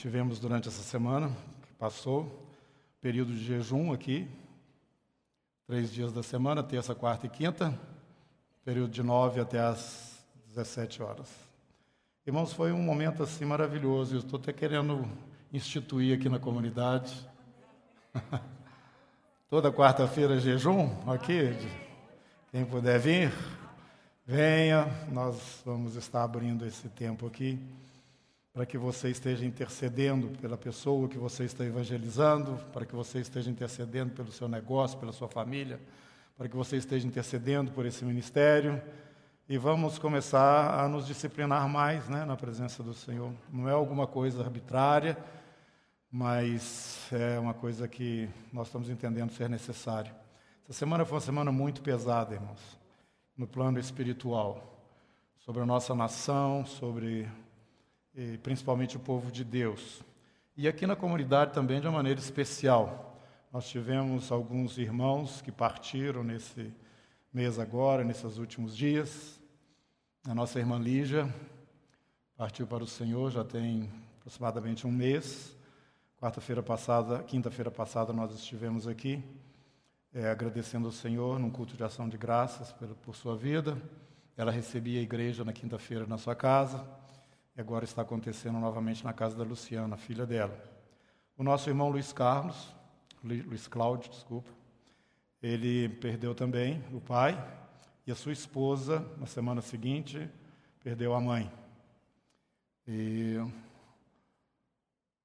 tivemos durante essa semana que passou, período de jejum aqui, três dias da semana, terça, quarta e quinta, período de nove até as 17 horas. Irmãos, foi um momento assim maravilhoso. Eu estou até querendo instituir aqui na comunidade. Toda quarta-feira jejum aqui. Quem puder vir, venha. Nós vamos estar abrindo esse tempo aqui para que você esteja intercedendo pela pessoa que você está evangelizando, para que você esteja intercedendo pelo seu negócio, pela sua família, para que você esteja intercedendo por esse ministério. E vamos começar a nos disciplinar mais né, na presença do Senhor. Não é alguma coisa arbitrária, mas é uma coisa que nós estamos entendendo ser necessário. Essa semana foi uma semana muito pesada, irmãos, no plano espiritual, sobre a nossa nação, sobre e principalmente o povo de Deus. E aqui na comunidade também de uma maneira especial. Nós tivemos alguns irmãos que partiram nesse mês agora, nesses últimos dias. A nossa irmã Lígia partiu para o Senhor já tem aproximadamente um mês. Quarta-feira passada, quinta-feira passada, nós estivemos aqui é, agradecendo ao Senhor num culto de ação de graças por, por sua vida. Ela recebia a igreja na quinta-feira na sua casa agora está acontecendo novamente na casa da Luciana, filha dela. O nosso irmão Luiz Carlos, Luiz Cláudio, desculpa, ele perdeu também o pai e a sua esposa, na semana seguinte, perdeu a mãe. E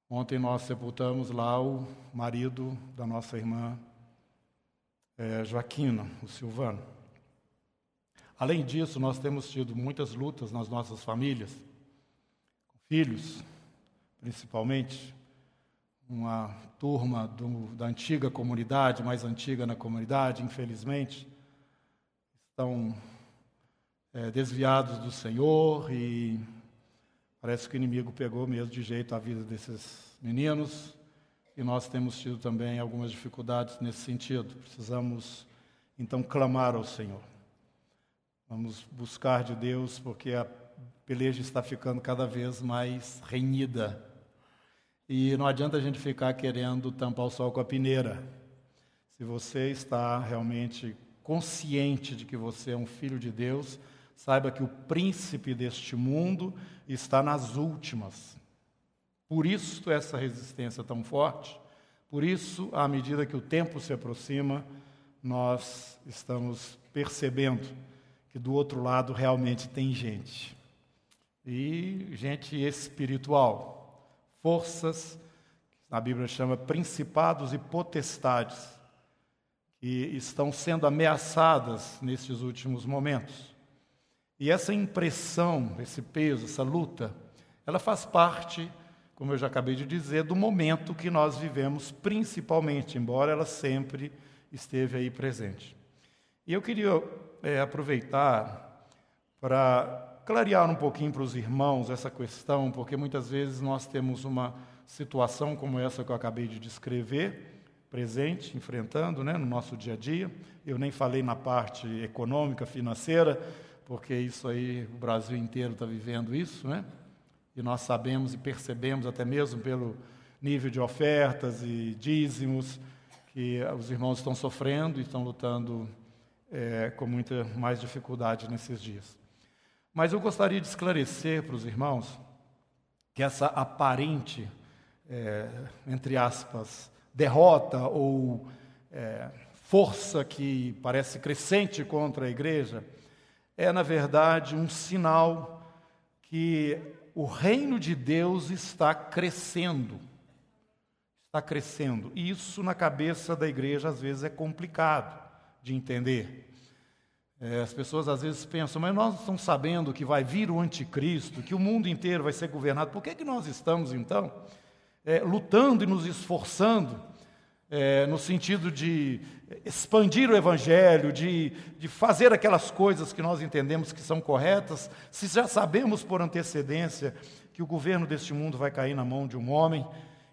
ontem nós sepultamos lá o marido da nossa irmã é, Joaquina, o Silvano. Além disso, nós temos tido muitas lutas nas nossas famílias filhos, principalmente, uma turma do, da antiga comunidade, mais antiga na comunidade, infelizmente, estão é, desviados do Senhor e parece que o inimigo pegou mesmo de jeito a vida desses meninos e nós temos tido também algumas dificuldades nesse sentido. Precisamos então clamar ao Senhor. Vamos buscar de Deus, porque a peleja está ficando cada vez mais renhida. E não adianta a gente ficar querendo tampar o sol com a peneira. Se você está realmente consciente de que você é um filho de Deus, saiba que o príncipe deste mundo está nas últimas. Por isso essa resistência tão forte, por isso, à medida que o tempo se aproxima, nós estamos percebendo que do outro lado realmente tem gente e gente espiritual, forças, a Bíblia chama principados e potestades, que estão sendo ameaçadas nesses últimos momentos. E essa impressão, esse peso, essa luta, ela faz parte, como eu já acabei de dizer, do momento que nós vivemos, principalmente, embora ela sempre esteve aí presente. E eu queria é, aproveitar para clarear um pouquinho para os irmãos essa questão, porque muitas vezes nós temos uma situação como essa que eu acabei de descrever, presente, enfrentando né, no nosso dia a dia. Eu nem falei na parte econômica, financeira, porque isso aí o Brasil inteiro está vivendo isso, né? E nós sabemos e percebemos até mesmo pelo nível de ofertas e dízimos que os irmãos estão sofrendo e estão lutando é, com muita mais dificuldade nesses dias. Mas eu gostaria de esclarecer para os irmãos que essa aparente, é, entre aspas, derrota ou é, força que parece crescente contra a igreja é, na verdade, um sinal que o reino de Deus está crescendo. Está crescendo. E isso, na cabeça da igreja, às vezes é complicado de entender. É, as pessoas às vezes pensam, mas nós estamos sabendo que vai vir o anticristo, que o mundo inteiro vai ser governado. Por que, que nós estamos, então, é, lutando e nos esforçando é, no sentido de expandir o evangelho, de, de fazer aquelas coisas que nós entendemos que são corretas, se já sabemos por antecedência que o governo deste mundo vai cair na mão de um homem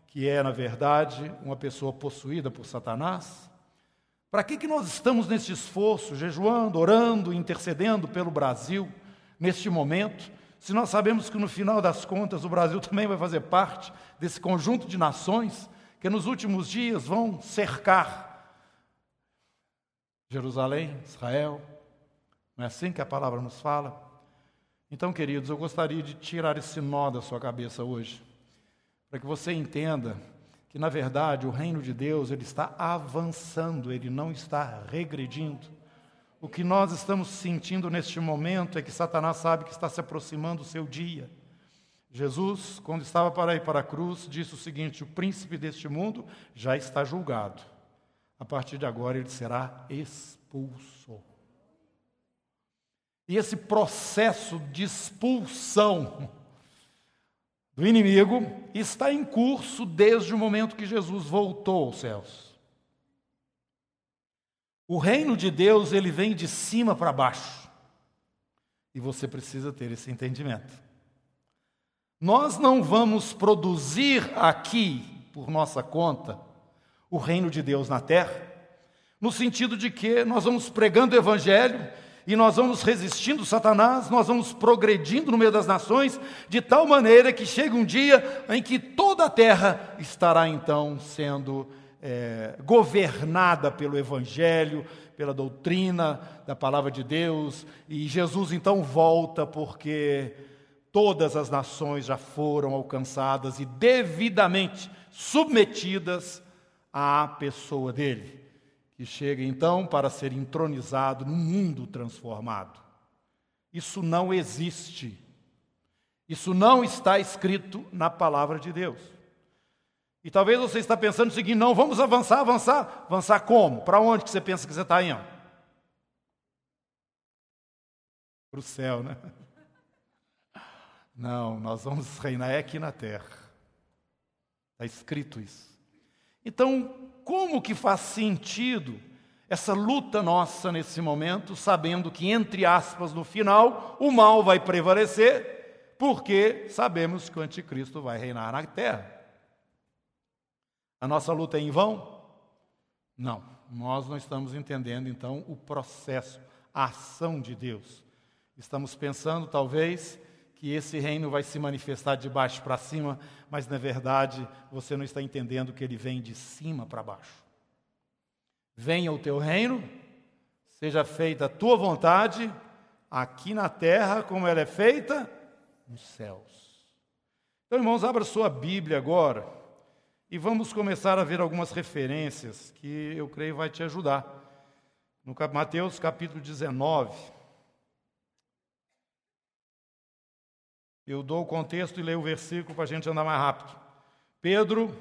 que é, na verdade, uma pessoa possuída por Satanás? Para que, que nós estamos nesse esforço, jejuando, orando, intercedendo pelo Brasil, neste momento, se nós sabemos que no final das contas o Brasil também vai fazer parte desse conjunto de nações que nos últimos dias vão cercar Jerusalém, Israel. Não é assim que a palavra nos fala? Então, queridos, eu gostaria de tirar esse nó da sua cabeça hoje, para que você entenda que, na verdade, o reino de Deus ele está avançando, ele não está regredindo. O que nós estamos sentindo neste momento é que Satanás sabe que está se aproximando o seu dia. Jesus, quando estava para ir para a cruz, disse o seguinte: O príncipe deste mundo já está julgado. A partir de agora ele será expulso. E esse processo de expulsão do inimigo está em curso desde o momento que Jesus voltou aos céus. O reino de Deus, ele vem de cima para baixo. E você precisa ter esse entendimento. Nós não vamos produzir aqui, por nossa conta, o reino de Deus na terra, no sentido de que nós vamos pregando o evangelho e nós vamos resistindo Satanás, nós vamos progredindo no meio das nações, de tal maneira que chega um dia em que toda a terra estará então sendo é, governada pelo Evangelho, pela doutrina da palavra de Deus, e Jesus então volta porque todas as nações já foram alcançadas e devidamente submetidas à pessoa dele, que chega então para ser entronizado no mundo transformado. Isso não existe. Isso não está escrito na palavra de Deus. E talvez você está pensando o seguinte: não, vamos avançar, avançar. Avançar como? Para onde que você pensa que você está indo? Para o céu, né? Não, nós vamos reinar aqui na terra. Está escrito isso. Então, como que faz sentido essa luta nossa nesse momento, sabendo que, entre aspas, no final, o mal vai prevalecer, porque sabemos que o anticristo vai reinar na terra. A nossa luta é em vão? Não. Nós não estamos entendendo, então, o processo, a ação de Deus. Estamos pensando, talvez, que esse reino vai se manifestar de baixo para cima, mas, na verdade, você não está entendendo que ele vem de cima para baixo. Venha o teu reino, seja feita a tua vontade, aqui na terra, como ela é feita nos céus. Então, irmãos, abra sua Bíblia agora e vamos começar a ver algumas referências que eu creio vai te ajudar. No Mateus capítulo 19. Eu dou o contexto e leio o versículo para a gente andar mais rápido. Pedro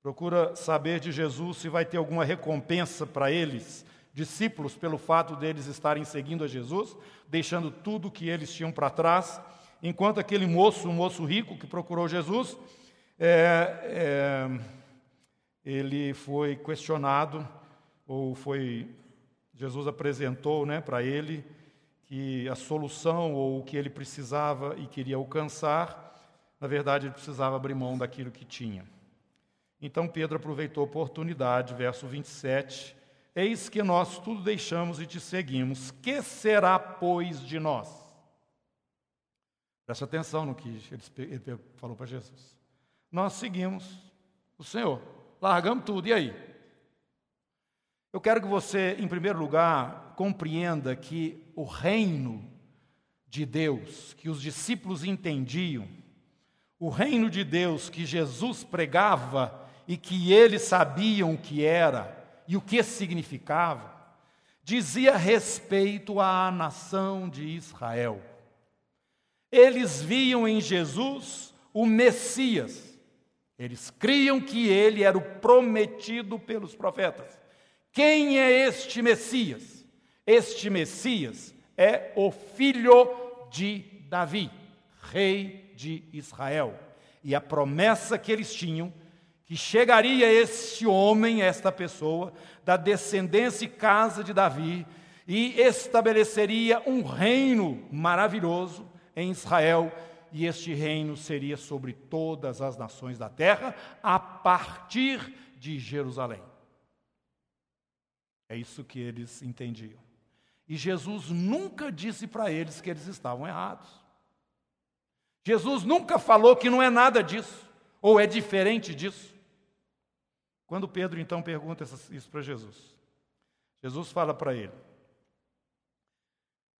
procura saber de Jesus se vai ter alguma recompensa para eles, discípulos, pelo fato deles estarem seguindo a Jesus, deixando tudo que eles tinham para trás, enquanto aquele moço, um moço rico que procurou Jesus, é, é, ele foi questionado, ou foi, Jesus apresentou né, para ele que a solução ou o que ele precisava e queria alcançar, na verdade ele precisava abrir mão daquilo que tinha. Então Pedro aproveitou a oportunidade, verso 27, Eis que nós tudo deixamos e te seguimos, que será, pois, de nós? Presta atenção no que ele falou para Jesus nós seguimos o Senhor. Largamos tudo, e aí? Eu quero que você, em primeiro lugar, compreenda que o reino de Deus, que os discípulos entendiam, o reino de Deus que Jesus pregava e que eles sabiam o que era e o que significava, dizia respeito à nação de Israel. Eles viam em Jesus o Messias, eles criam que ele era o prometido pelos profetas. Quem é este Messias? Este Messias é o filho de Davi, rei de Israel. E a promessa que eles tinham, que chegaria este homem, esta pessoa, da descendência e casa de Davi, e estabeleceria um reino maravilhoso em Israel, e este reino seria sobre todas as nações da terra, a partir de Jerusalém. É isso que eles entendiam. E Jesus nunca disse para eles que eles estavam errados. Jesus nunca falou que não é nada disso, ou é diferente disso. Quando Pedro então pergunta isso para Jesus, Jesus fala para ele: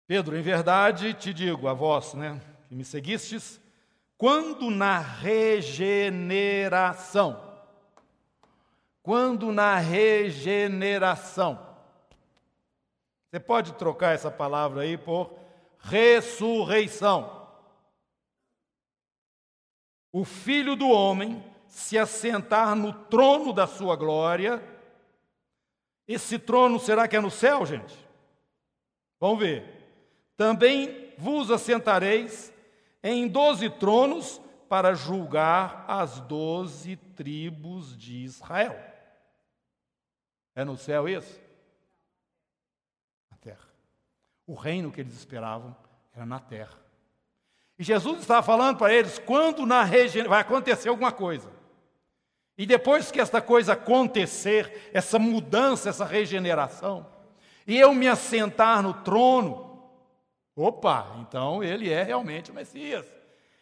Pedro, em verdade te digo, a vós, né, que me seguistes, quando na regeneração, quando na regeneração, você pode trocar essa palavra aí por ressurreição o filho do homem se assentar no trono da sua glória. Esse trono será que é no céu, gente? Vamos ver. Também vos assentareis em doze tronos para julgar as doze tribos de Israel. É no céu isso? Na terra. O reino que eles esperavam era na terra. E Jesus estava falando para eles quando na região vai acontecer alguma coisa. E depois que esta coisa acontecer, essa mudança, essa regeneração, e eu me assentar no trono, opa, então ele é realmente o Messias.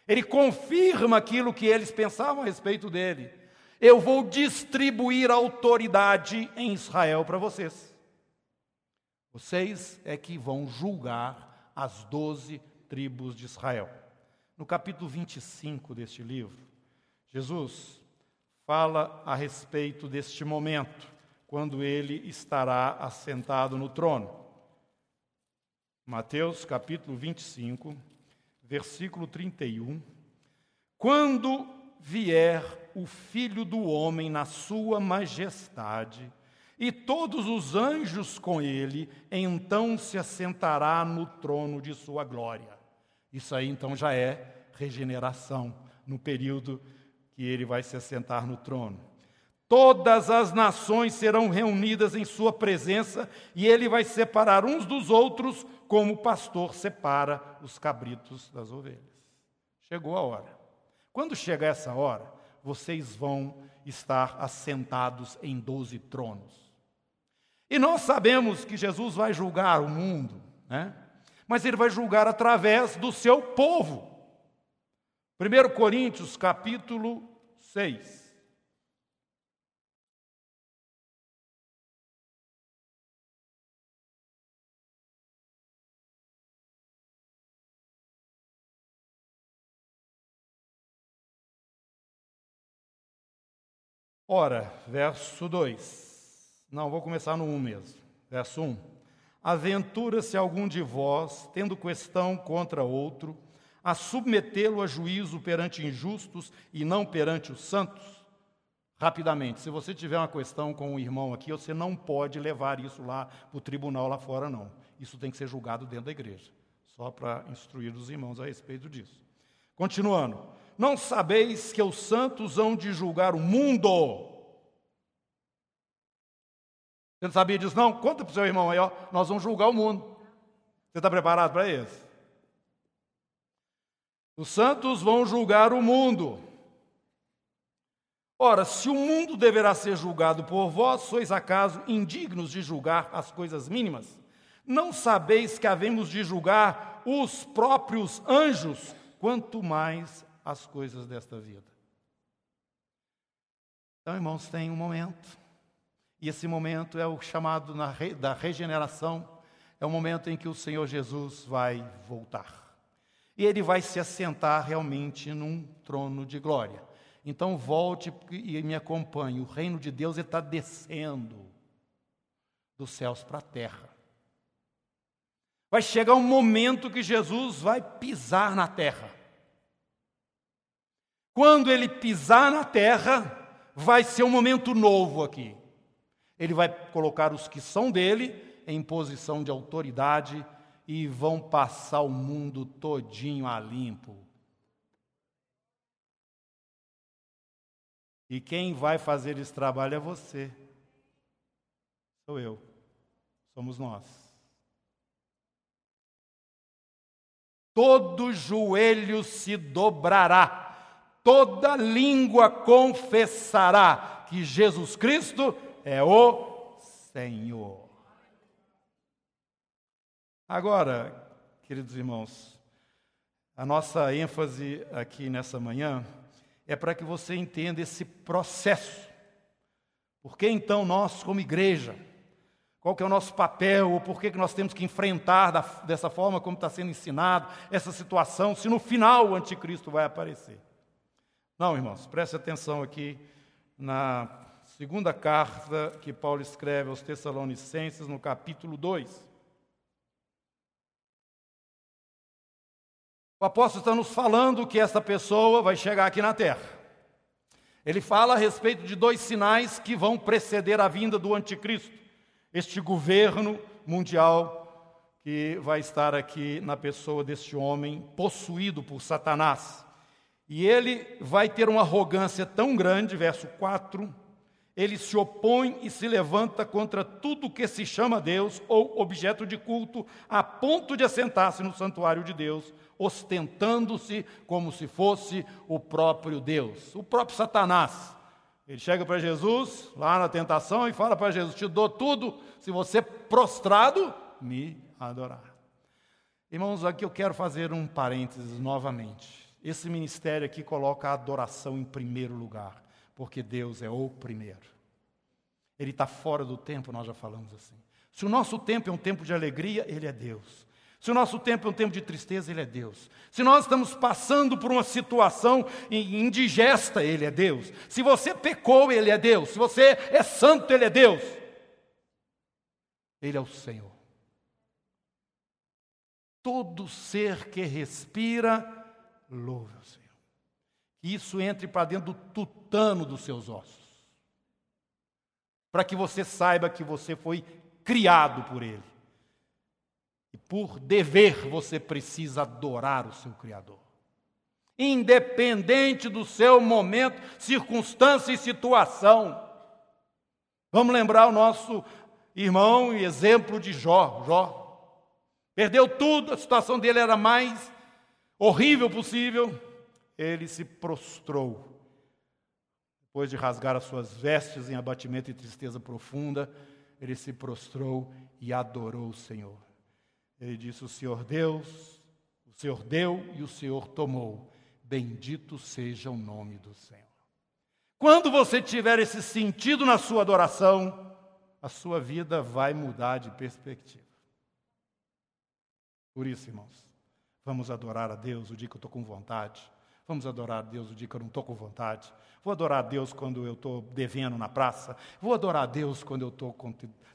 Ele confirma aquilo que eles pensavam a respeito dele. Eu vou distribuir autoridade em Israel para vocês. Vocês é que vão julgar as doze tribos de Israel. No capítulo 25 deste livro, Jesus fala a respeito deste momento, quando ele estará assentado no trono. Mateus capítulo 25, versículo 31. Quando vier o Filho do Homem na sua majestade, e todos os anjos com ele, então se assentará no trono de sua glória. Isso aí então já é regeneração, no período que ele vai se assentar no trono. Todas as nações serão reunidas em sua presença e ele vai separar uns dos outros, como o pastor separa os cabritos das ovelhas. Chegou a hora. Quando chegar essa hora, vocês vão estar assentados em doze tronos. E nós sabemos que Jesus vai julgar o mundo, né? mas ele vai julgar através do seu povo. 1 Coríntios capítulo 6. Ora, verso 2. Não, vou começar no 1 mesmo. Verso 1. Aventura-se algum de vós, tendo questão contra outro, a submetê-lo a juízo perante injustos e não perante os santos? Rapidamente, se você tiver uma questão com um irmão aqui, você não pode levar isso lá para o tribunal lá fora, não. Isso tem que ser julgado dentro da igreja, só para instruir os irmãos a respeito disso. Continuando, não sabeis que os santos hão de julgar o mundo? Você não sabia disso, não? Conta para o seu irmão aí, ó. Nós vamos julgar o mundo. Você está preparado para isso? Os santos vão julgar o mundo. Ora, se o mundo deverá ser julgado por vós, sois acaso indignos de julgar as coisas mínimas? Não sabeis que havemos de julgar os próprios anjos, quanto mais as coisas desta vida? Então, irmãos, tem um momento e esse momento é o chamado da regeneração, é o momento em que o Senhor Jesus vai voltar. E ele vai se assentar realmente num trono de glória. Então volte e me acompanhe. O reino de Deus está descendo dos céus para a terra. Vai chegar um momento que Jesus vai pisar na terra. Quando ele pisar na terra, vai ser um momento novo aqui. Ele vai colocar os que são dele em posição de autoridade e vão passar o mundo todinho a limpo. E quem vai fazer esse trabalho é você. Sou eu. Somos nós. Todo joelho se dobrará, toda língua confessará que Jesus Cristo é o Senhor. Agora, queridos irmãos, A nossa ênfase aqui nessa manhã é para que você entenda esse processo. Por que então nós, como igreja, qual que é o nosso papel, ou por que, que nós temos que enfrentar da, dessa forma como está sendo ensinado essa situação, se no final o anticristo vai aparecer? Não, irmãos, preste atenção aqui na segunda carta que Paulo escreve aos Tessalonicenses, no capítulo 2. O apóstolo está nos falando que essa pessoa vai chegar aqui na terra. Ele fala a respeito de dois sinais que vão preceder a vinda do anticristo este governo mundial que vai estar aqui na pessoa deste homem possuído por Satanás. E ele vai ter uma arrogância tão grande, verso 4, ele se opõe e se levanta contra tudo que se chama Deus ou objeto de culto, a ponto de assentar-se no santuário de Deus, ostentando-se como se fosse o próprio Deus, o próprio Satanás. Ele chega para Jesus, lá na tentação, e fala para Jesus: Te dou tudo se você prostrado me adorar. Irmãos, aqui eu quero fazer um parênteses novamente. Esse ministério aqui coloca a adoração em primeiro lugar, porque Deus é o primeiro. Ele está fora do tempo, nós já falamos assim. Se o nosso tempo é um tempo de alegria, Ele é Deus. Se o nosso tempo é um tempo de tristeza, Ele é Deus. Se nós estamos passando por uma situação indigesta, Ele é Deus. Se você pecou, Ele é Deus. Se você é santo, Ele é Deus. Ele é o Senhor. Todo ser que respira, louve o Senhor. Que isso entre para dentro do tutano dos seus ossos. Para que você saiba que você foi criado por Ele. E por dever você precisa adorar o seu Criador. Independente do seu momento, circunstância e situação. Vamos lembrar o nosso irmão e exemplo de Jó. Jó perdeu tudo, a situação dele era mais horrível possível. Ele se prostrou. Depois de rasgar as suas vestes em abatimento e tristeza profunda, ele se prostrou e adorou o Senhor. Ele disse: O Senhor Deus, o Senhor deu e o Senhor tomou. Bendito seja o nome do Senhor. Quando você tiver esse sentido na sua adoração, a sua vida vai mudar de perspectiva. Por isso, irmãos, vamos adorar a Deus o dia que eu estou com vontade. Vamos adorar a Deus o dia que eu não estou com vontade. Vou adorar a Deus quando eu estou devendo na praça. Vou adorar a Deus quando eu estou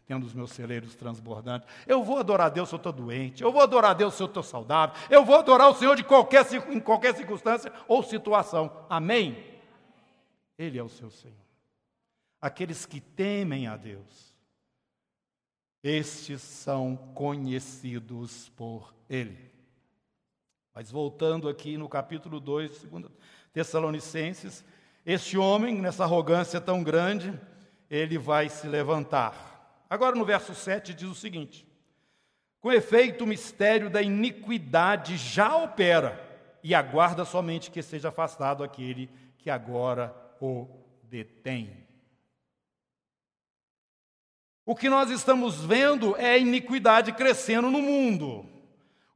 tendo os meus celeiros transbordantes. Eu vou adorar a Deus se eu estou doente. Eu vou adorar a Deus se eu estou saudável. Eu vou adorar o Senhor de qualquer, em qualquer circunstância ou situação. Amém? Ele é o seu Senhor. Aqueles que temem a Deus, estes são conhecidos por Ele. Mas voltando aqui no capítulo 2, segundo Tessalonicenses, este homem, nessa arrogância tão grande, ele vai se levantar. Agora no verso 7 diz o seguinte: Com efeito, o mistério da iniquidade já opera, e aguarda somente que seja afastado aquele que agora o detém. O que nós estamos vendo é a iniquidade crescendo no mundo.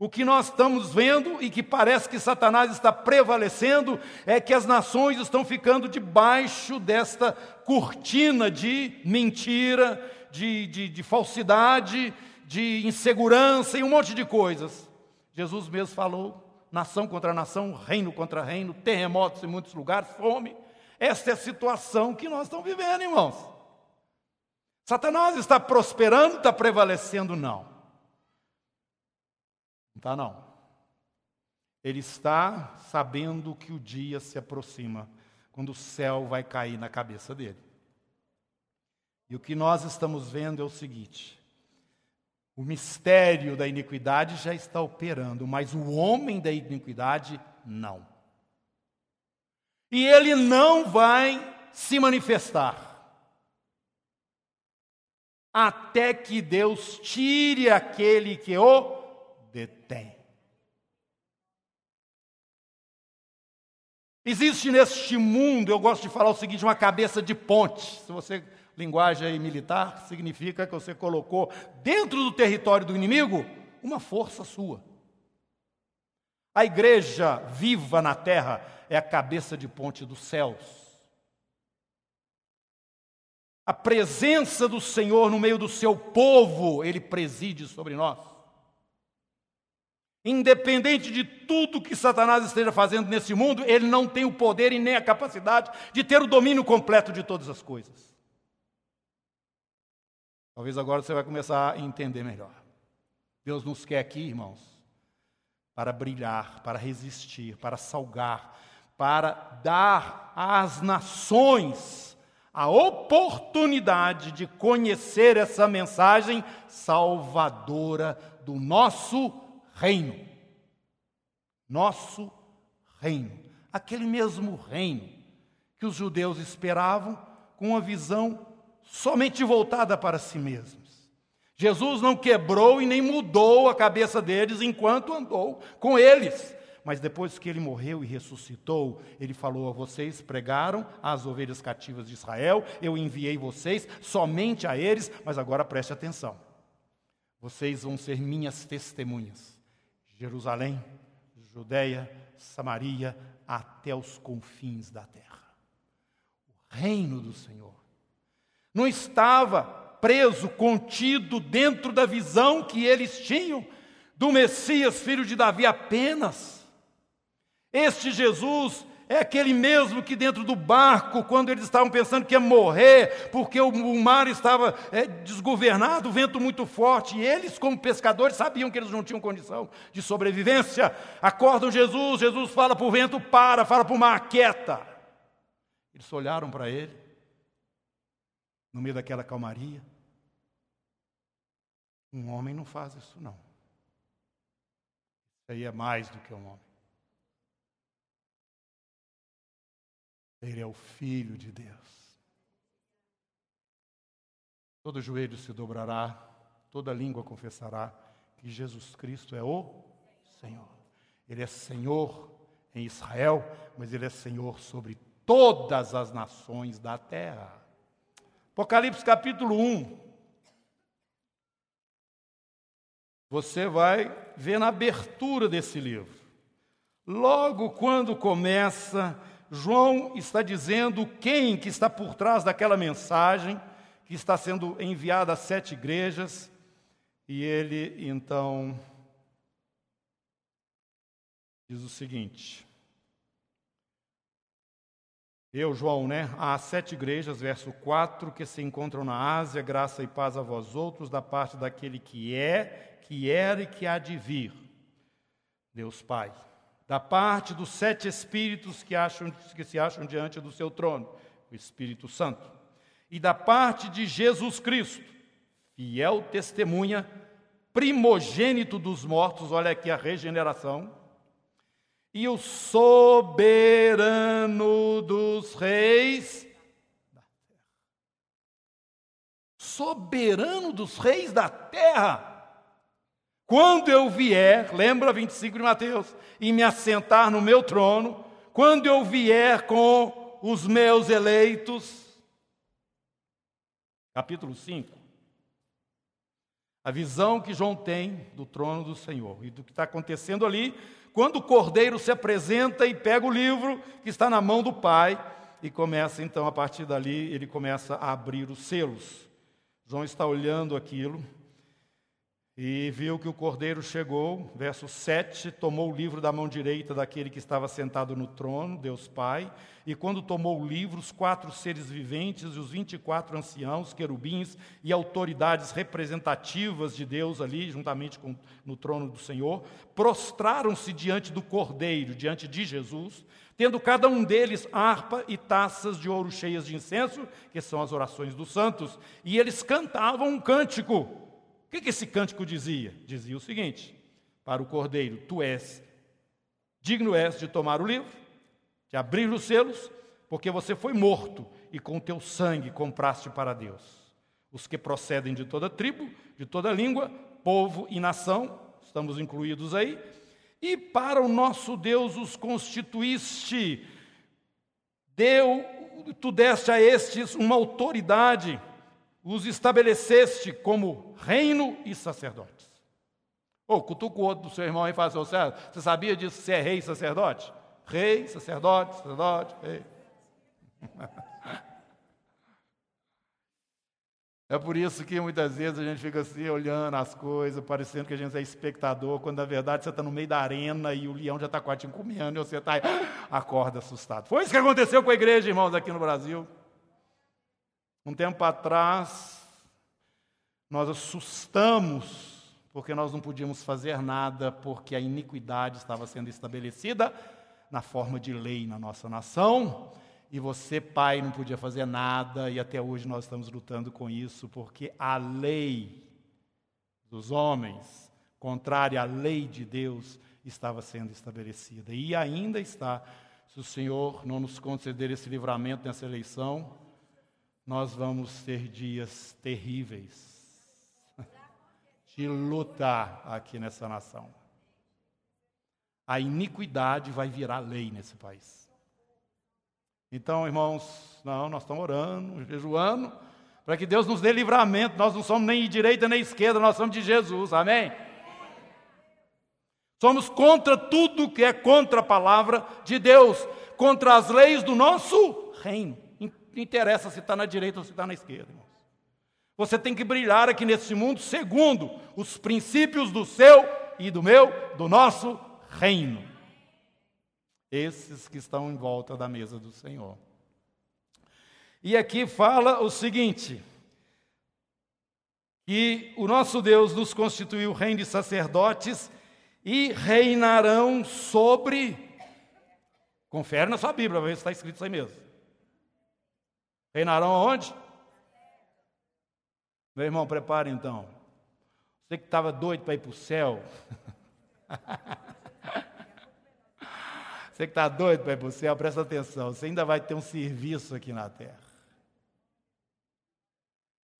O que nós estamos vendo e que parece que Satanás está prevalecendo é que as nações estão ficando debaixo desta cortina de mentira, de, de, de, falsidade, de insegurança e um monte de coisas. Jesus mesmo falou: nação contra nação, reino contra reino, terremotos em muitos lugares, fome. Esta é a situação que nós estamos vivendo, irmãos. Satanás está prosperando, está prevalecendo? Não. Está, não. Ele está sabendo que o dia se aproxima, quando o céu vai cair na cabeça dele. E o que nós estamos vendo é o seguinte: o mistério da iniquidade já está operando, mas o homem da iniquidade não. E ele não vai se manifestar até que Deus tire aquele que o detém. Existe neste mundo, eu gosto de falar o seguinte, uma cabeça de ponte. Se você linguagem militar, significa que você colocou dentro do território do inimigo uma força sua. A igreja viva na terra é a cabeça de ponte dos céus. A presença do Senhor no meio do seu povo, ele preside sobre nós. Independente de tudo que Satanás esteja fazendo nesse mundo, ele não tem o poder e nem a capacidade de ter o domínio completo de todas as coisas. Talvez agora você vai começar a entender melhor. Deus nos quer aqui, irmãos, para brilhar, para resistir, para salgar, para dar às nações a oportunidade de conhecer essa mensagem salvadora do nosso reino. Nosso reino. Aquele mesmo reino que os judeus esperavam com uma visão somente voltada para si mesmos. Jesus não quebrou e nem mudou a cabeça deles enquanto andou com eles. Mas depois que ele morreu e ressuscitou, ele falou a vocês: pregaram às ovelhas cativas de Israel, eu enviei vocês somente a eles, mas agora preste atenção. Vocês vão ser minhas testemunhas. Jerusalém, Judeia, Samaria, até os confins da terra. O reino do Senhor não estava preso, contido dentro da visão que eles tinham do Messias, filho de Davi, apenas. Este Jesus é aquele mesmo que dentro do barco, quando eles estavam pensando que ia morrer, porque o, mar estava é, desgovernado, o vento muito forte, e eles, como pescadores, sabiam que eles não tinham condição de sobrevivência. Acordam Jesus, Jesus fala para o vento, para, fala para o mar, quieta. Eles olharam para ele, no meio daquela calmaria. Um homem não faz isso, não. Isso aí é mais do que um homem. Ele é o Filho de Deus. Todo joelho se dobrará, toda língua confessará que Jesus Cristo é o Senhor. Ele é Senhor em Israel, mas Ele é Senhor sobre todas as nações da terra. Apocalipse capítulo 1. Você vai ver na abertura desse livro. Logo quando começa, João está dizendo quem que está por trás daquela mensagem que está sendo enviada às sete igrejas. E ele então diz o seguinte: eu, João, né? Há sete igrejas, verso 4, que se encontram na Ásia, graça e paz a vós outros, da parte daquele que é, que era e que há de vir, Deus Pai. Da parte dos sete espíritos que, acham, que se acham diante do seu trono, o Espírito Santo. E da parte de Jesus Cristo, fiel testemunha, primogênito dos mortos, olha aqui a regeneração e o soberano dos reis da terra. Soberano dos reis da terra. Quando eu vier, lembra 25 de Mateus, e me assentar no meu trono, quando eu vier com os meus eleitos. Capítulo 5. A visão que João tem do trono do Senhor e do que está acontecendo ali, quando o cordeiro se apresenta e pega o livro que está na mão do pai e começa então a partir dali, ele começa a abrir os selos. João está olhando aquilo e viu que o cordeiro chegou, verso 7, tomou o livro da mão direita daquele que estava sentado no trono, Deus Pai, e quando tomou o livro, os quatro seres viventes e os vinte e quatro anciãos, querubins e autoridades representativas de Deus ali, juntamente com no trono do Senhor, prostraram-se diante do cordeiro, diante de Jesus, tendo cada um deles harpa e taças de ouro cheias de incenso, que são as orações dos santos, e eles cantavam um cântico o que, que esse cântico dizia? Dizia o seguinte: para o cordeiro, tu és, digno és de tomar o livro, de abrir os selos, porque você foi morto e com teu sangue compraste para Deus. Os que procedem de toda tribo, de toda língua, povo e nação, estamos incluídos aí, e para o nosso Deus os constituíste, deu, tu deste a estes uma autoridade os estabeleceste como reino e sacerdotes. Ou cutuca o outro do seu irmão e fala assim, você sabia disso você é rei e sacerdote? Rei, sacerdote, sacerdote, rei. É por isso que muitas vezes a gente fica assim, olhando as coisas, parecendo que a gente é espectador, quando na verdade você está no meio da arena e o leão já está quase te e você está acorda assustado. Foi isso que aconteceu com a igreja, irmãos, aqui no Brasil. Um tempo atrás, nós assustamos, porque nós não podíamos fazer nada, porque a iniquidade estava sendo estabelecida na forma de lei na nossa nação e você, pai, não podia fazer nada, e até hoje nós estamos lutando com isso, porque a lei dos homens, contrária à lei de Deus, estava sendo estabelecida. E ainda está. Se o Senhor não nos conceder esse livramento nessa eleição, nós vamos ter dias terríveis de lutar aqui nessa nação. A iniquidade vai virar lei nesse país. Então, irmãos, não, nós estamos orando, jejuando, para que Deus nos dê livramento. Nós não somos nem direita nem esquerda, nós somos de Jesus, amém? Somos contra tudo que é contra a palavra de Deus, contra as leis do nosso reino. Não interessa se está na direita ou se está na esquerda, irmãos. Você tem que brilhar aqui nesse mundo segundo os princípios do seu e do meu, do nosso reino esses que estão em volta da mesa do Senhor. E aqui fala o seguinte: que o nosso Deus nos constituiu reino de sacerdotes e reinarão sobre. Confere na sua Bíblia, ver se está escrito isso aí mesmo. Reinarão aonde? Meu irmão, prepare então. Você que estava doido para ir para o céu. Você que está doido para ir para o céu, presta atenção. Você ainda vai ter um serviço aqui na terra.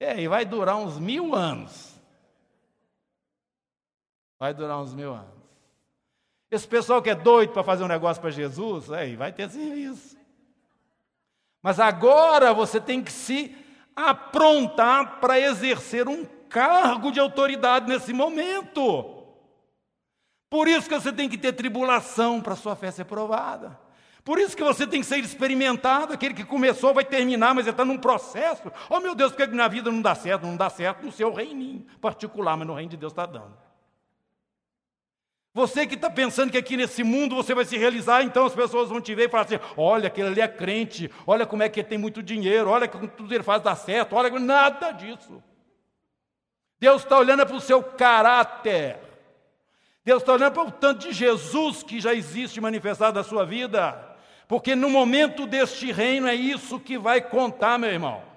É, e vai durar uns mil anos. Vai durar uns mil anos. Esse pessoal que é doido para fazer um negócio para Jesus, aí vai ter serviço. Mas agora você tem que se aprontar para exercer um cargo de autoridade nesse momento. Por isso que você tem que ter tribulação para sua fé ser provada. Por isso que você tem que ser experimentado. Aquele que começou vai terminar, mas ele está num processo. Oh meu Deus, por que na vida não dá certo? Não dá certo no seu reininho particular, mas no reino de Deus está dando. Você que está pensando que aqui nesse mundo você vai se realizar, então as pessoas vão te ver e falar assim: olha, aquele ali é crente, olha como é que ele tem muito dinheiro, olha como tudo ele faz dar certo, olha, nada disso. Deus está olhando para o seu caráter. Deus está olhando para o tanto de Jesus que já existe manifestado na sua vida, porque no momento deste reino é isso que vai contar, meu irmão.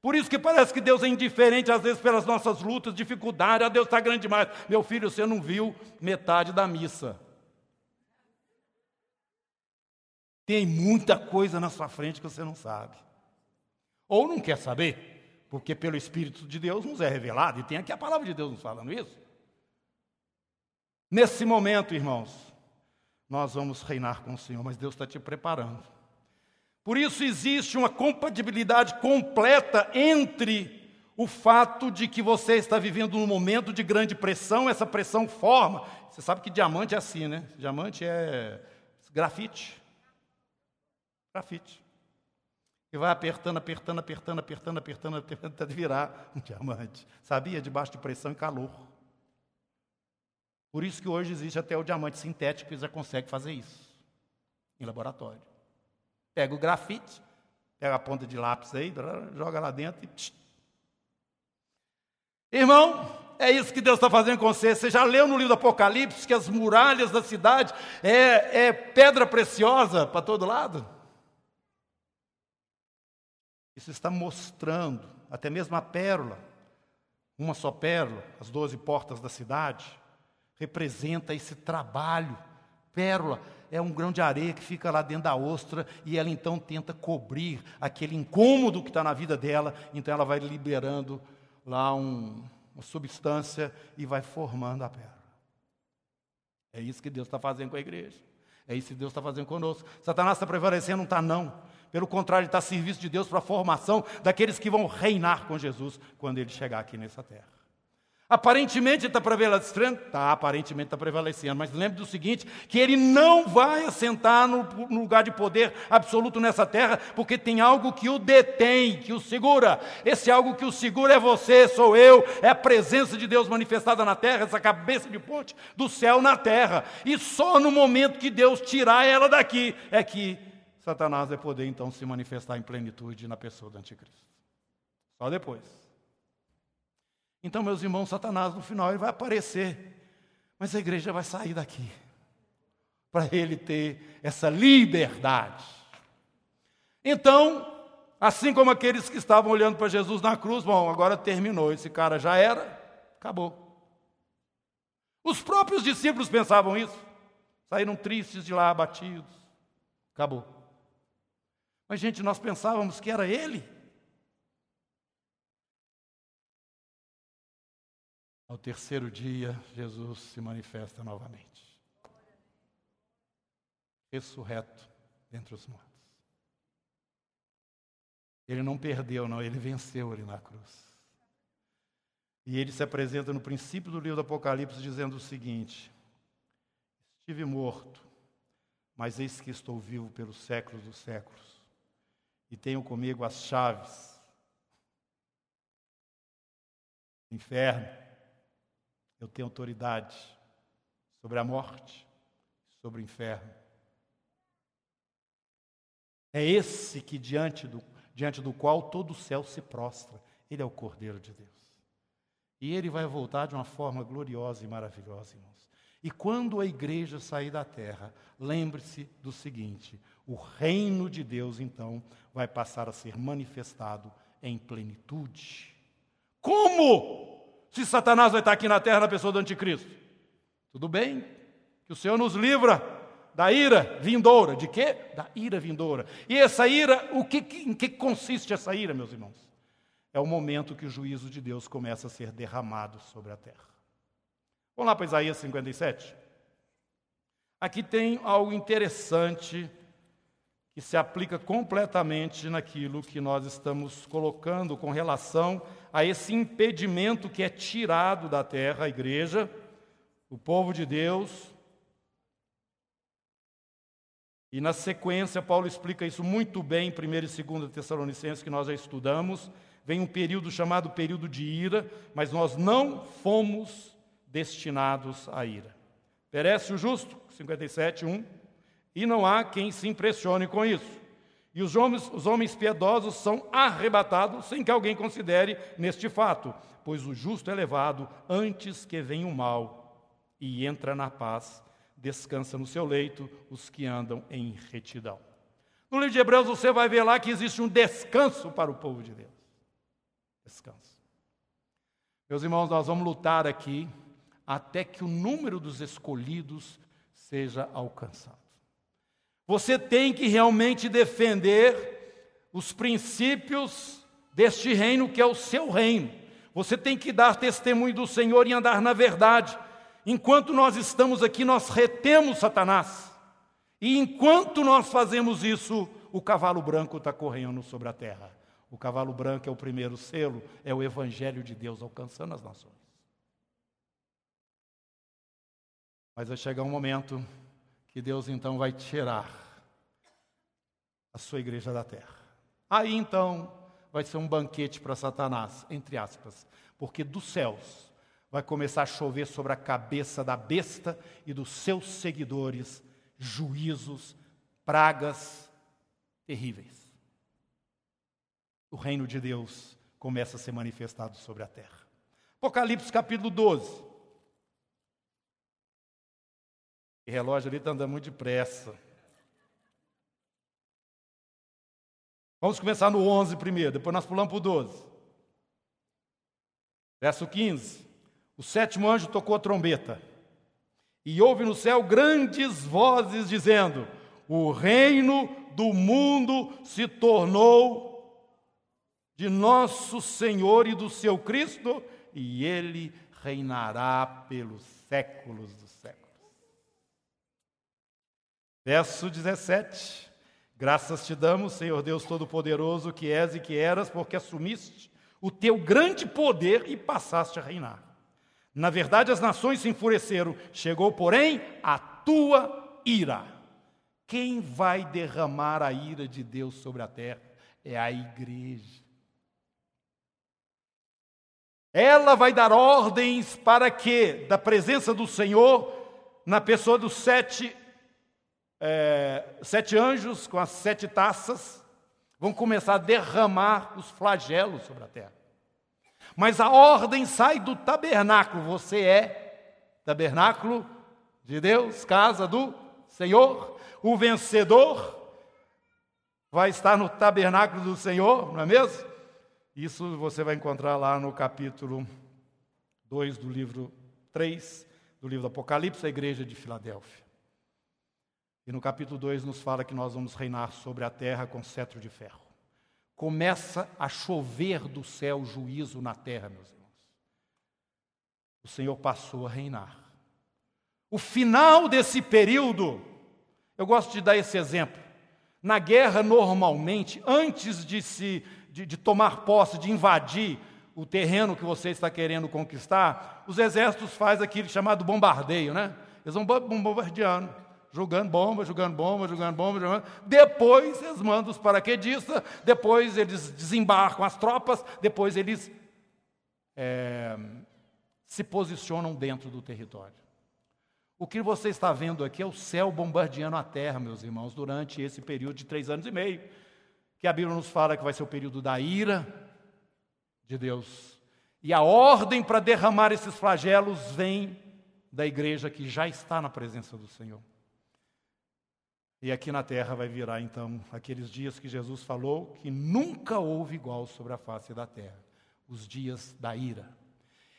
Por isso que parece que Deus é indiferente, às vezes, pelas nossas lutas, dificuldades. Ah, Deus está grande demais. Meu filho, você não viu metade da missa. Tem muita coisa na sua frente que você não sabe. Ou não quer saber, porque pelo Espírito de Deus nos é revelado, e tem aqui a palavra de Deus nos falando isso. Nesse momento, irmãos, nós vamos reinar com o Senhor, mas Deus está te preparando. Por isso existe uma compatibilidade completa entre o fato de que você está vivendo um momento de grande pressão, essa pressão forma. Você sabe que diamante é assim, né? Diamante é grafite. Grafite. E vai apertando, apertando, apertando, apertando, apertando, apertando, até virar um diamante. Sabia? Debaixo de pressão e calor. Por isso que hoje existe até o diamante sintético que já consegue fazer isso em laboratório. Pega o grafite, pega a ponta de lápis aí, joga lá dentro e. Irmão, é isso que Deus está fazendo com você. Você já leu no livro do Apocalipse que as muralhas da cidade é, é pedra preciosa para todo lado? Isso está mostrando, até mesmo a pérola, uma só pérola, as doze portas da cidade representa esse trabalho. Pérola é um grão de areia que fica lá dentro da ostra e ela então tenta cobrir aquele incômodo que está na vida dela, então ela vai liberando lá um, uma substância e vai formando a pérola. É isso que Deus está fazendo com a igreja. É isso que Deus está fazendo conosco. Satanás está prevalecendo, não está não. Pelo contrário, está a serviço de Deus para a formação daqueles que vão reinar com Jesus quando ele chegar aqui nessa terra. Aparentemente está prevalecendo, tá, aparentemente está prevalecendo, mas lembre do seguinte: que ele não vai assentar no, no, lugar de poder absoluto nessa terra, porque tem algo que o detém, que o segura. Esse algo que o segura é você, sou eu, é a presença de Deus manifestada na terra, essa cabeça de ponte do céu na terra. E só no momento que Deus tirar ela daqui é que Satanás vai poder então se manifestar em plenitude na pessoa do anticristo. Só depois. Então, meus irmãos, Satanás no final ele vai aparecer, mas a igreja vai sair daqui para ele ter essa liberdade. Então, assim como aqueles que estavam olhando para Jesus na cruz, bom, agora terminou, esse cara já era, acabou. Os próprios discípulos pensavam isso, saíram tristes de lá, abatidos, acabou. Mas, gente, nós pensávamos que era ele. Ao terceiro dia, Jesus se manifesta novamente. Ressurreto dentre os mortos. Ele não perdeu, não, ele venceu ali na cruz. E ele se apresenta no princípio do livro do Apocalipse dizendo o seguinte: Estive morto, mas eis que estou vivo pelos séculos dos séculos, e tenho comigo as chaves do inferno eu tenho autoridade sobre a morte, sobre o inferno. É esse que diante do, diante do qual todo o céu se prostra. Ele é o Cordeiro de Deus. E ele vai voltar de uma forma gloriosa e maravilhosa, irmãos. E quando a igreja sair da terra, lembre-se do seguinte: o reino de Deus, então, vai passar a ser manifestado em plenitude. Como? Se Satanás vai estar aqui na terra na pessoa do anticristo? Tudo bem, que o Senhor nos livra da ira vindoura. De quê? Da ira vindoura. E essa ira, o que, em que consiste essa ira, meus irmãos? É o momento que o juízo de Deus começa a ser derramado sobre a terra. Vamos lá para Isaías 57. Aqui tem algo interessante que se aplica completamente naquilo que nós estamos colocando com relação a esse impedimento que é tirado da terra, a igreja, o povo de Deus. E na sequência, Paulo explica isso muito bem em 1 e 2 Tessalonicenses, que nós já estudamos. Vem um período chamado período de ira, mas nós não fomos destinados à ira. Perece o justo, 57, 1 e não há quem se impressione com isso. E os homens, os homens piedosos são arrebatados sem que alguém considere neste fato, pois o justo é levado antes que venha o mal e entra na paz, descansa no seu leito os que andam em retidão. No livro de Hebreus você vai ver lá que existe um descanso para o povo de Deus. Descanso. Meus irmãos, nós vamos lutar aqui até que o número dos escolhidos seja alcançado. Você tem que realmente defender os princípios deste reino que é o seu reino. Você tem que dar testemunho do Senhor e andar na verdade. Enquanto nós estamos aqui, nós retemos Satanás. E enquanto nós fazemos isso, o cavalo branco está correndo sobre a terra. O cavalo branco é o primeiro selo, é o evangelho de Deus alcançando as nações. Mas vai chegar um momento que Deus então vai tirar a sua igreja da terra. Aí então vai ser um banquete para Satanás, entre aspas, porque dos céus vai começar a chover sobre a cabeça da besta e dos seus seguidores juízos, pragas terríveis. O reino de Deus começa a ser manifestado sobre a terra. Apocalipse capítulo 12. O relógio ali está andando muito depressa. Vamos começar no 11 primeiro, depois nós pulamos para o 12. Verso 15. O sétimo anjo tocou a trombeta, e houve no céu grandes vozes dizendo: O reino do mundo se tornou de nosso Senhor e do seu Cristo, e ele reinará pelos séculos Verso 17: Graças te damos, Senhor Deus Todo-Poderoso, que és e que eras, porque assumiste o teu grande poder e passaste a reinar. Na verdade, as nações se enfureceram, chegou, porém, a tua ira. Quem vai derramar a ira de Deus sobre a terra? É a igreja. Ela vai dar ordens para que, da presença do Senhor, na pessoa dos sete, é, sete anjos com as sete taças, vão começar a derramar os flagelos sobre a terra. Mas a ordem sai do tabernáculo. Você é tabernáculo de Deus, casa do Senhor. O vencedor vai estar no tabernáculo do Senhor, não é mesmo? Isso você vai encontrar lá no capítulo 2 do livro 3 do livro do Apocalipse, a igreja de Filadélfia. E no capítulo 2 nos fala que nós vamos reinar sobre a terra com cetro de ferro começa a chover do céu juízo na terra, meus irmãos. O Senhor passou a reinar. O final desse período, eu gosto de dar esse exemplo. Na guerra, normalmente, antes de se de, de tomar posse, de invadir o terreno que você está querendo conquistar, os exércitos fazem aquilo chamado bombardeio, né? Eles vão bombardeando jogando bomba, jogando bomba, jogando bomba, jogando. Depois eles mandam os paraquedistas, depois eles desembarcam as tropas, depois eles é, se posicionam dentro do território. O que você está vendo aqui é o céu bombardeando a terra, meus irmãos, durante esse período de três anos e meio, que a Bíblia nos fala que vai ser o período da ira de Deus. E a ordem para derramar esses flagelos vem da igreja que já está na presença do Senhor. E aqui na terra vai virar então aqueles dias que Jesus falou que nunca houve igual sobre a face da terra os dias da ira.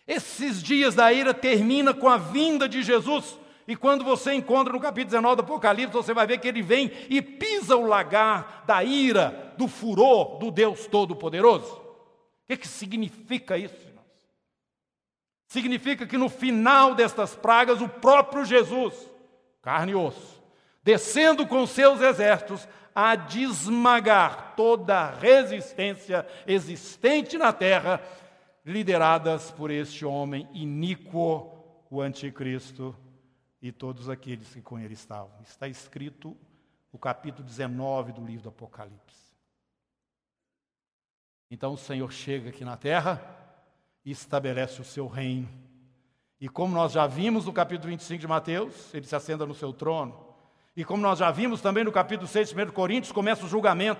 Esses dias da ira termina com a vinda de Jesus. E quando você encontra no capítulo 19 do Apocalipse, você vai ver que ele vem e pisa o lagar da ira, do furor do Deus Todo-Poderoso. O que, que significa isso? Significa que no final destas pragas, o próprio Jesus, carne e osso, descendo com seus exércitos a desmagar toda a resistência existente na terra, lideradas por este homem iníquo, o anticristo, e todos aqueles que com ele estavam. Está escrito o capítulo 19 do livro do Apocalipse. Então o Senhor chega aqui na terra e estabelece o seu reino. E como nós já vimos no capítulo 25 de Mateus, ele se assenta no seu trono. E como nós já vimos também no capítulo 6 de 1 Coríntios, começa o julgamento.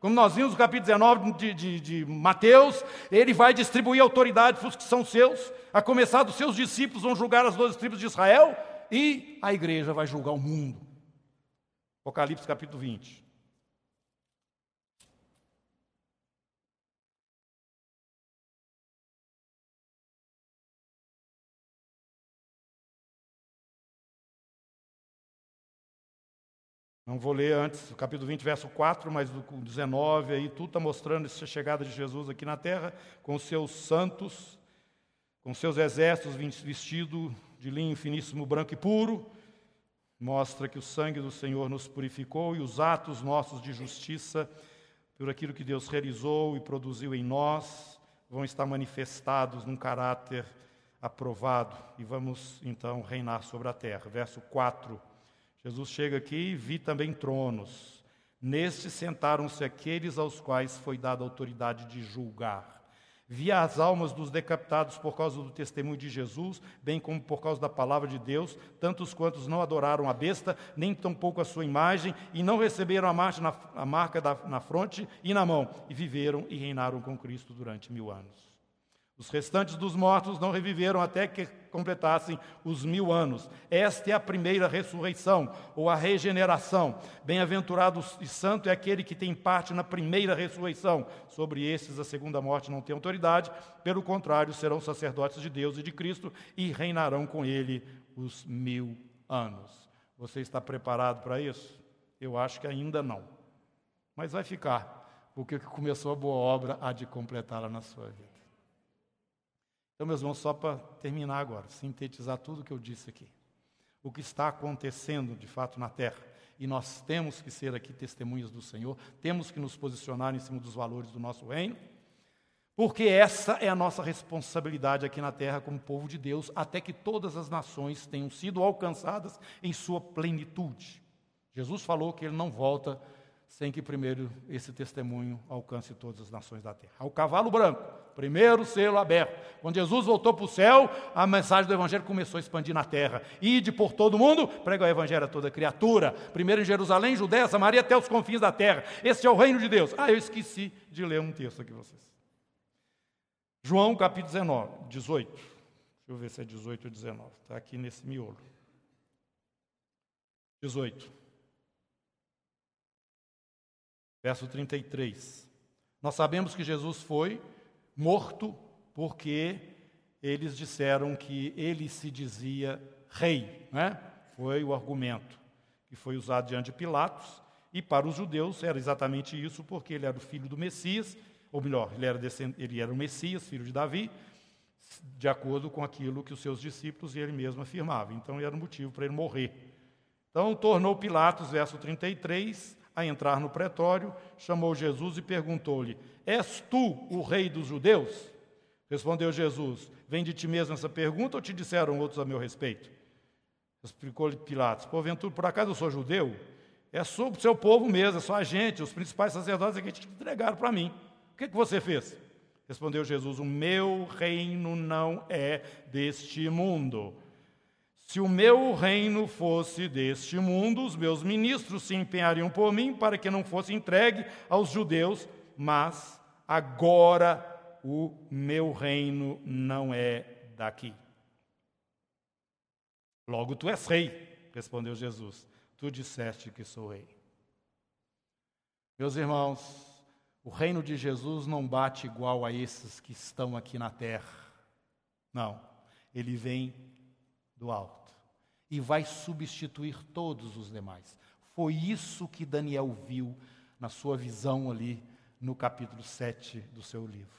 Como nós vimos no capítulo 19 de, de, de Mateus, ele vai distribuir autoridade para os que são seus, a começar dos seus discípulos, vão julgar as duas tribos de Israel, e a igreja vai julgar o mundo. Apocalipse capítulo 20. Não vou ler antes o capítulo 20, verso 4, mas do 19 aí, tudo está mostrando essa chegada de Jesus aqui na terra, com seus santos, com seus exércitos vestidos de linho finíssimo, branco e puro. Mostra que o sangue do Senhor nos purificou e os atos nossos de justiça, por aquilo que Deus realizou e produziu em nós, vão estar manifestados num caráter aprovado e vamos então reinar sobre a terra. Verso 4. Jesus chega aqui e vi também tronos. Nestes sentaram-se aqueles aos quais foi dada a autoridade de julgar. Vi as almas dos decapitados por causa do testemunho de Jesus, bem como por causa da palavra de Deus, tantos quantos não adoraram a besta, nem tampouco a sua imagem, e não receberam a marca, na, a marca da, na fronte e na mão, e viveram e reinaram com Cristo durante mil anos. Os restantes dos mortos não reviveram até que completassem os mil anos. Esta é a primeira ressurreição, ou a regeneração. Bem-aventurado e santo é aquele que tem parte na primeira ressurreição. Sobre esses, a segunda morte não tem autoridade, pelo contrário, serão sacerdotes de Deus e de Cristo e reinarão com ele os mil anos. Você está preparado para isso? Eu acho que ainda não. Mas vai ficar, porque o que começou a boa obra há de completá-la na sua vida. Então, meus irmãos, só para terminar agora, sintetizar tudo o que eu disse aqui. O que está acontecendo de fato na terra. E nós temos que ser aqui testemunhas do Senhor, temos que nos posicionar em cima dos valores do nosso reino, Porque essa é a nossa responsabilidade aqui na terra como povo de Deus, até que todas as nações tenham sido alcançadas em sua plenitude. Jesus falou que ele não volta sem que primeiro esse testemunho alcance todas as nações da terra. Ao cavalo branco, primeiro selo aberto. Quando Jesus voltou para o céu, a mensagem do Evangelho começou a expandir na terra. Ide por todo mundo, prega o Evangelho a toda criatura. Primeiro em Jerusalém, Judéia, Samaria, até os confins da terra. Esse é o reino de Deus. Ah, eu esqueci de ler um texto aqui vocês. João capítulo 19, 18. Deixa eu ver se é 18 ou 19. Está aqui nesse miolo. 18. Verso 33. Nós sabemos que Jesus foi morto porque eles disseram que ele se dizia rei, né? Foi o argumento que foi usado diante de Pilatos, e para os judeus era exatamente isso, porque ele era o filho do Messias, ou melhor, ele era, ele era o Messias, filho de Davi, de acordo com aquilo que os seus discípulos e ele mesmo afirmavam. Então era o motivo para ele morrer. Então tornou Pilatos, verso 33, a entrar no pretório, chamou Jesus e perguntou-lhe: És tu o rei dos judeus? Respondeu Jesus: Vem de ti mesmo essa pergunta ou te disseram outros a meu respeito? Explicou-lhe Pilatos: Porventura, por acaso eu sou judeu? É sobre o seu povo mesmo, é só a gente, os principais sacerdotes é que te entregaram para mim. O que, que você fez? Respondeu Jesus: O meu reino não é deste mundo. Se o meu reino fosse deste mundo, os meus ministros se empenhariam por mim para que não fosse entregue aos judeus, mas agora o meu reino não é daqui. Logo tu és rei, respondeu Jesus. Tu disseste que sou rei. Meus irmãos, o reino de Jesus não bate igual a esses que estão aqui na terra. Não. Ele vem do alto e vai substituir todos os demais. Foi isso que Daniel viu na sua visão ali no capítulo 7 do seu livro.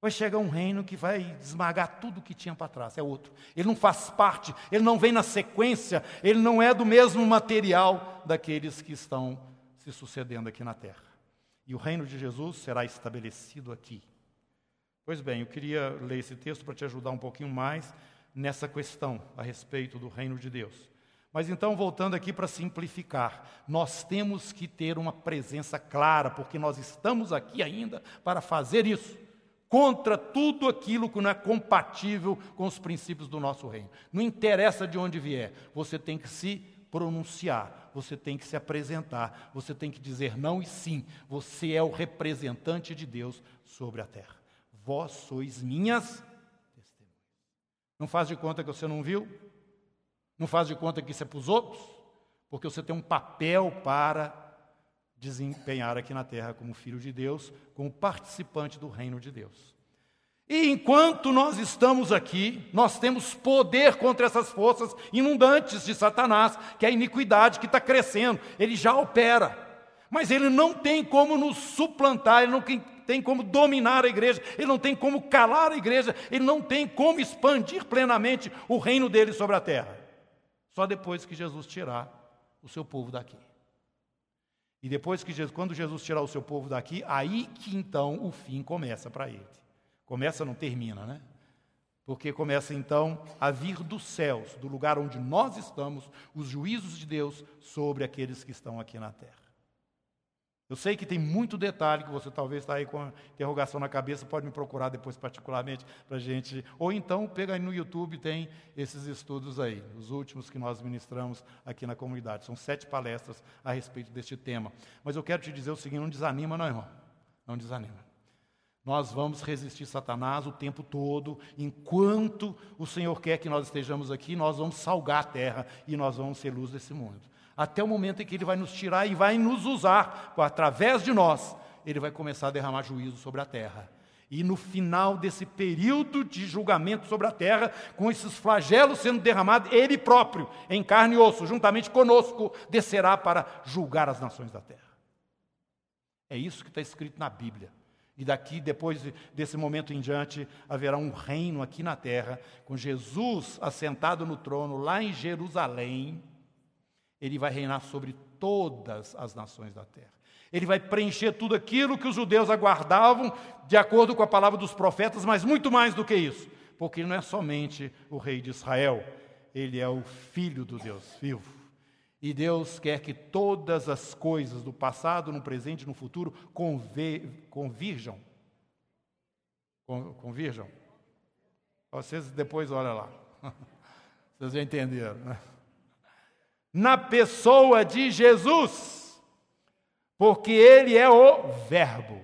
Vai chegar um reino que vai esmagar tudo que tinha para trás, é outro. Ele não faz parte, ele não vem na sequência, ele não é do mesmo material daqueles que estão se sucedendo aqui na terra e o reino de Jesus será estabelecido aqui. Pois bem, eu queria ler esse texto para te ajudar um pouquinho mais nessa questão a respeito do reino de Deus. Mas então, voltando aqui para simplificar, nós temos que ter uma presença clara, porque nós estamos aqui ainda para fazer isso, contra tudo aquilo que não é compatível com os princípios do nosso reino. Não interessa de onde vier, você tem que se pronunciar, você tem que se apresentar, você tem que dizer não e sim. Você é o representante de Deus sobre a terra. Vós sois minhas. Não faz de conta que você não viu, não faz de conta que isso é para os outros, porque você tem um papel para desempenhar aqui na terra como filho de Deus, como participante do reino de Deus. E enquanto nós estamos aqui, nós temos poder contra essas forças inundantes de Satanás, que é a iniquidade que está crescendo, ele já opera. Mas ele não tem como nos suplantar, ele não tem como dominar a igreja, ele não tem como calar a igreja, ele não tem como expandir plenamente o reino dele sobre a terra. Só depois que Jesus tirar o seu povo daqui. E depois que Jesus, quando Jesus tirar o seu povo daqui, aí que então o fim começa para ele. Começa, não termina, né? Porque começa então a vir dos céus, do lugar onde nós estamos, os juízos de Deus sobre aqueles que estão aqui na terra. Eu sei que tem muito detalhe que você talvez está aí com a interrogação na cabeça, pode me procurar depois particularmente para a gente. Ou então pega aí no YouTube, tem esses estudos aí, os últimos que nós ministramos aqui na comunidade. São sete palestras a respeito deste tema. Mas eu quero te dizer o seguinte: não desanima, não, irmão. Não desanima. Nós vamos resistir Satanás o tempo todo, enquanto o Senhor quer que nós estejamos aqui, nós vamos salgar a terra e nós vamos ser luz desse mundo. Até o momento em que Ele vai nos tirar e vai nos usar, através de nós, Ele vai começar a derramar juízo sobre a terra. E no final desse período de julgamento sobre a terra, com esses flagelos sendo derramados, Ele próprio, em carne e osso, juntamente conosco, descerá para julgar as nações da terra. É isso que está escrito na Bíblia. E daqui, depois desse momento em diante, haverá um reino aqui na terra, com Jesus assentado no trono lá em Jerusalém. Ele vai reinar sobre todas as nações da terra. Ele vai preencher tudo aquilo que os judeus aguardavam, de acordo com a palavra dos profetas, mas muito mais do que isso, porque ele não é somente o rei de Israel, ele é o filho do Deus vivo. E Deus quer que todas as coisas do passado, no presente e no futuro convirjam. Convirjam. Vocês depois olham lá. Vocês já entenderam, né? Na pessoa de Jesus, porque Ele é o Verbo.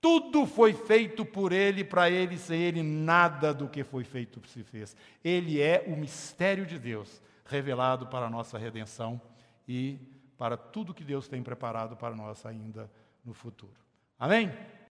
Tudo foi feito por Ele, para Ele, sem Ele, nada do que foi feito se fez. Ele é o mistério de Deus, revelado para a nossa redenção e para tudo que Deus tem preparado para nós ainda no futuro. Amém?